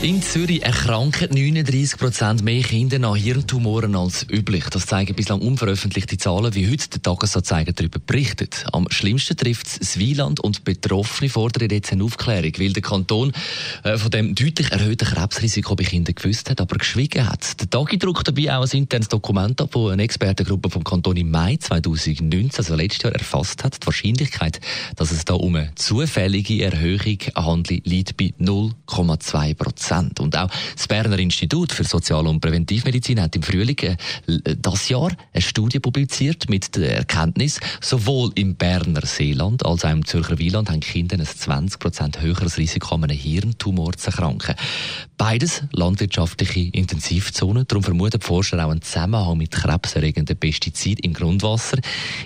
in Zürich erkranken 39% mehr Kinder an Hirntumoren als üblich. Das zeigen bislang unveröffentlichte Zahlen, wie heute der Tagesanzeiger darüber berichtet. Am schlimmsten trifft es Wieland und Betroffene fordern jetzt eine Aufklärung, weil der Kanton äh, von dem deutlich erhöhten Krebsrisiko bei Kindern gewusst hat, aber geschwiegen hat. Der Tagi druckt dabei auch ein internes Dokument ab, das eine Expertengruppe vom Kanton im Mai 2019, also letztes Jahr, erfasst hat. Die Wahrscheinlichkeit, dass es da um eine zufällige Erhöhung handelt, liegt bei 0,2 Prozent. Prozent. Und auch das Berner Institut für Sozial- und Präventivmedizin hat im Frühling äh, das Jahr eine Studie publiziert mit der Erkenntnis, sowohl im Berner Seeland als auch im Zürcher Wieland haben Kinder ein 20 Prozent höheres Risiko, an einem Hirntumor zu erkranken. Beides landwirtschaftliche Intensivzonen. Darum vermuten die Forscher auch einen Zusammenhang mit krebserregenden Pestiziden im Grundwasser,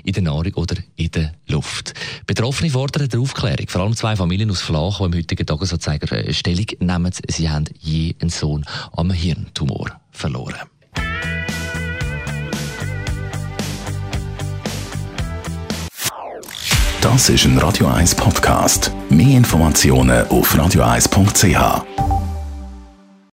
in der Nahrung oder in der Luft. Betroffene fordern der Aufklärung. Vor allem zwei Familien aus Flach, die im heutigen Tagesanzeiger äh, Stellung nehmen. Sie haben je einen Sohn am Hirntumor verloren. Das ist ein Radio 1 Podcast. Mehr Informationen auf radio1.ch.